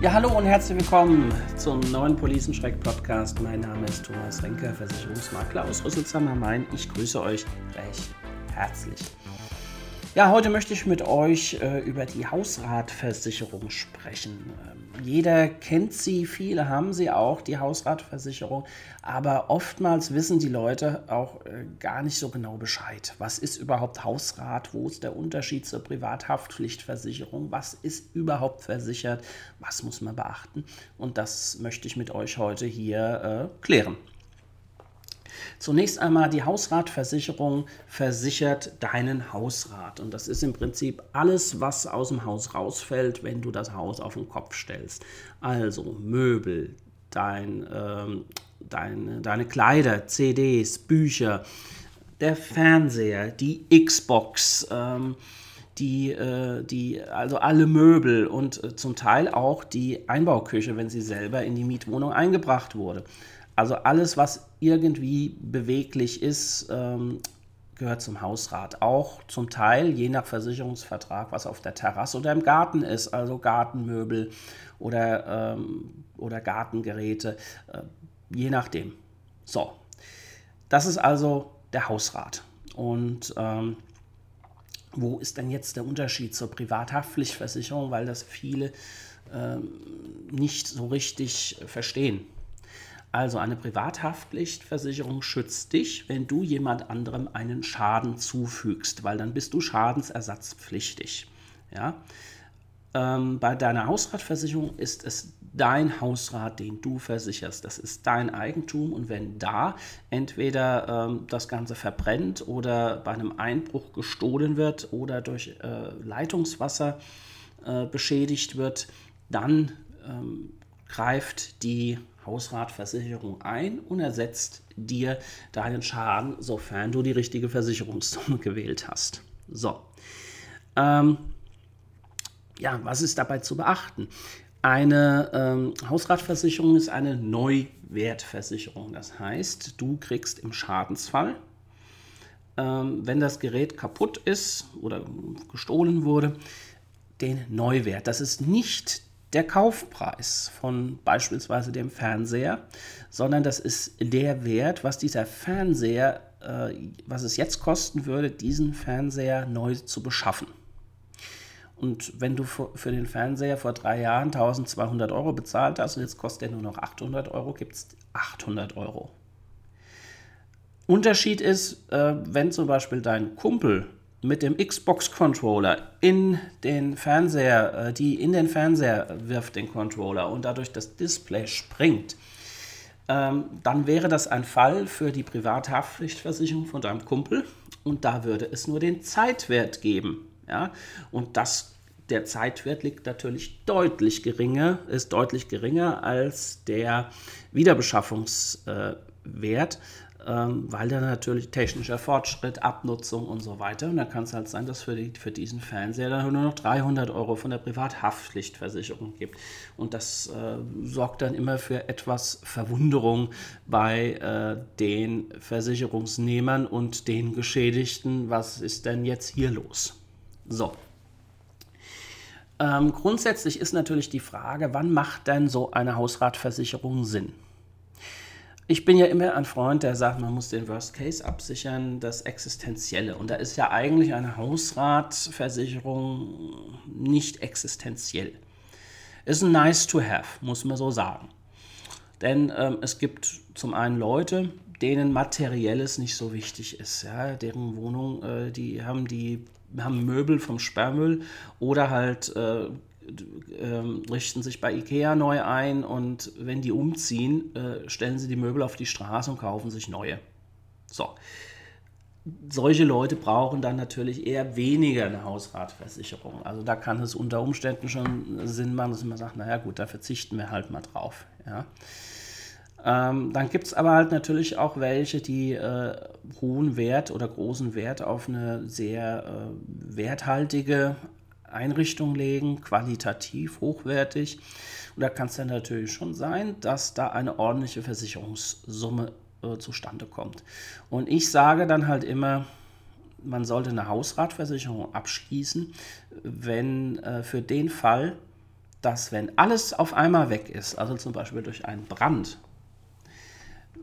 Ja, hallo und herzlich willkommen zum neuen Policenschreck-Podcast. Mein Name ist Thomas Renker, Versicherungsmakler aus Rüsselsheim am Main. Ich grüße euch recht herzlich. Ja, heute möchte ich mit euch äh, über die Hausratversicherung sprechen. Ähm, jeder kennt sie, viele haben sie auch, die Hausratversicherung, aber oftmals wissen die Leute auch äh, gar nicht so genau Bescheid. Was ist überhaupt Hausrat? Wo ist der Unterschied zur Privathaftpflichtversicherung? Was ist überhaupt versichert? Was muss man beachten? Und das möchte ich mit euch heute hier äh, klären. Zunächst einmal die Hausratversicherung versichert deinen Hausrat. Und das ist im Prinzip alles, was aus dem Haus rausfällt, wenn du das Haus auf den Kopf stellst. Also Möbel, dein, ähm, deine, deine Kleider, CDs, Bücher, der Fernseher, die Xbox, ähm, die, äh, die, also alle Möbel und äh, zum Teil auch die Einbauküche, wenn sie selber in die Mietwohnung eingebracht wurde. Also alles, was irgendwie beweglich ist, ähm, gehört zum Hausrat. Auch zum Teil, je nach Versicherungsvertrag, was auf der Terrasse oder im Garten ist, also Gartenmöbel oder, ähm, oder Gartengeräte, äh, je nachdem. So, das ist also der Hausrat. Und ähm, wo ist denn jetzt der Unterschied zur Privathaftpflichtversicherung, weil das viele ähm, nicht so richtig verstehen. Also eine Privathaftpflichtversicherung schützt dich, wenn du jemand anderem einen Schaden zufügst, weil dann bist du schadensersatzpflichtig. Ja? Ähm, bei deiner Hausratversicherung ist es dein Hausrat, den du versicherst. Das ist dein Eigentum und wenn da entweder ähm, das Ganze verbrennt oder bei einem Einbruch gestohlen wird oder durch äh, Leitungswasser äh, beschädigt wird, dann ähm, greift die Hausratversicherung ein und ersetzt dir deinen Schaden, sofern du die richtige Versicherungssumme gewählt hast. So. Ähm, ja, was ist dabei zu beachten? Eine ähm, Hausratversicherung ist eine Neuwertversicherung. Das heißt, du kriegst im Schadensfall, ähm, wenn das Gerät kaputt ist oder gestohlen wurde, den Neuwert. Das ist nicht der Kaufpreis von beispielsweise dem Fernseher, sondern das ist der Wert, was dieser Fernseher, äh, was es jetzt kosten würde, diesen Fernseher neu zu beschaffen. Und wenn du für den Fernseher vor drei Jahren 1200 Euro bezahlt hast und jetzt kostet er nur noch 800 Euro, gibt es 800 Euro. Unterschied ist, äh, wenn zum Beispiel dein Kumpel mit dem Xbox-Controller in den Fernseher, äh, die in den Fernseher wirft, den Controller, und dadurch das Display springt, ähm, dann wäre das ein Fall für die Privathaftpflichtversicherung von deinem Kumpel und da würde es nur den Zeitwert geben. Ja? Und das, der Zeitwert liegt natürlich deutlich geringer, ist deutlich geringer als der Wiederbeschaffungswert. Äh, ähm, weil da natürlich technischer Fortschritt, Abnutzung und so weiter. Und da kann es halt sein, dass für, die, für diesen Fernseher dann nur noch 300 Euro von der Privathaftpflichtversicherung gibt. Und das äh, sorgt dann immer für etwas Verwunderung bei äh, den Versicherungsnehmern und den Geschädigten. Was ist denn jetzt hier los? So. Ähm, grundsätzlich ist natürlich die Frage, wann macht denn so eine Hausratversicherung Sinn? Ich bin ja immer ein Freund, der sagt, man muss den Worst Case absichern, das Existenzielle. Und da ist ja eigentlich eine Hausratversicherung nicht existenziell. Ist ein nice to have, muss man so sagen. Denn ähm, es gibt zum einen Leute, denen Materielles nicht so wichtig ist. Ja? Deren Wohnung, äh, die haben die haben Möbel vom Sperrmüll oder halt äh, ähm, richten sich bei Ikea neu ein und wenn die umziehen, äh, stellen sie die Möbel auf die Straße und kaufen sich neue. So. Solche Leute brauchen dann natürlich eher weniger eine Hausratversicherung. Also da kann es unter Umständen schon Sinn machen, dass man sagt, naja gut, da verzichten wir halt mal drauf. Ja. Ähm, dann gibt es aber halt natürlich auch welche, die äh, hohen Wert oder großen Wert auf eine sehr äh, werthaltige Einrichtung legen, qualitativ hochwertig. Und da kann es dann natürlich schon sein, dass da eine ordentliche Versicherungssumme äh, zustande kommt. Und ich sage dann halt immer, man sollte eine Hausratversicherung abschließen, wenn äh, für den Fall, dass wenn alles auf einmal weg ist, also zum Beispiel durch einen Brand,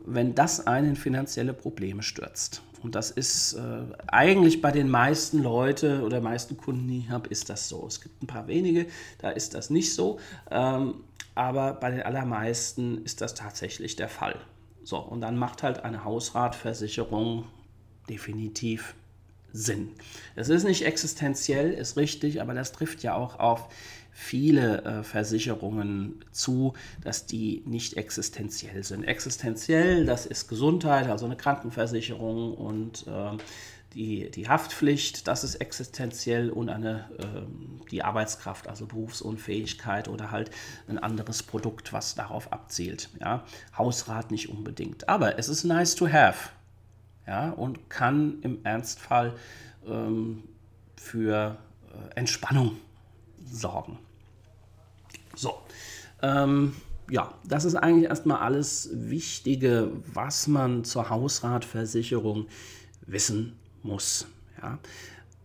wenn das einen in finanzielle Probleme stürzt. Und das ist äh, eigentlich bei den meisten Leuten oder meisten Kunden, die ich habe, ist das so. Es gibt ein paar wenige, da ist das nicht so. Ähm, aber bei den allermeisten ist das tatsächlich der Fall. So, und dann macht halt eine Hausratversicherung definitiv Sinn. Es ist nicht existenziell, ist richtig, aber das trifft ja auch auf viele äh, Versicherungen zu, dass die nicht existenziell sind. Existenziell, das ist Gesundheit, also eine Krankenversicherung und äh, die, die Haftpflicht, das ist existenziell und eine, äh, die Arbeitskraft, also Berufsunfähigkeit oder halt ein anderes Produkt, was darauf abzielt. Ja? Hausrat nicht unbedingt, aber es ist nice to have ja? und kann im Ernstfall ähm, für äh, Entspannung sorgen. So, ähm, ja, das ist eigentlich erstmal alles Wichtige, was man zur Hausratversicherung wissen muss. Ja.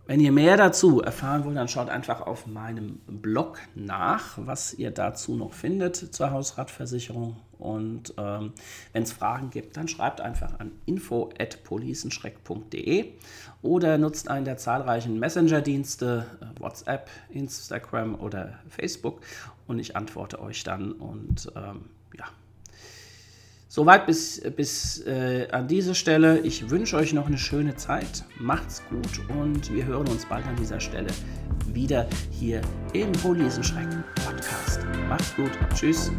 Wenn ihr mehr dazu erfahren wollt, dann schaut einfach auf meinem Blog nach, was ihr dazu noch findet zur Hausratversicherung. Und ähm, wenn es Fragen gibt, dann schreibt einfach an info.policenschreck.de oder nutzt einen der zahlreichen Messenger-Dienste, äh, WhatsApp, Instagram oder Facebook und ich antworte euch dann. Und ähm, ja, Soweit bis, bis äh, an diese Stelle. Ich wünsche euch noch eine schöne Zeit. Macht's gut und wir hören uns bald an dieser Stelle wieder hier im Polisenschreck Podcast. Macht's gut. Tschüss.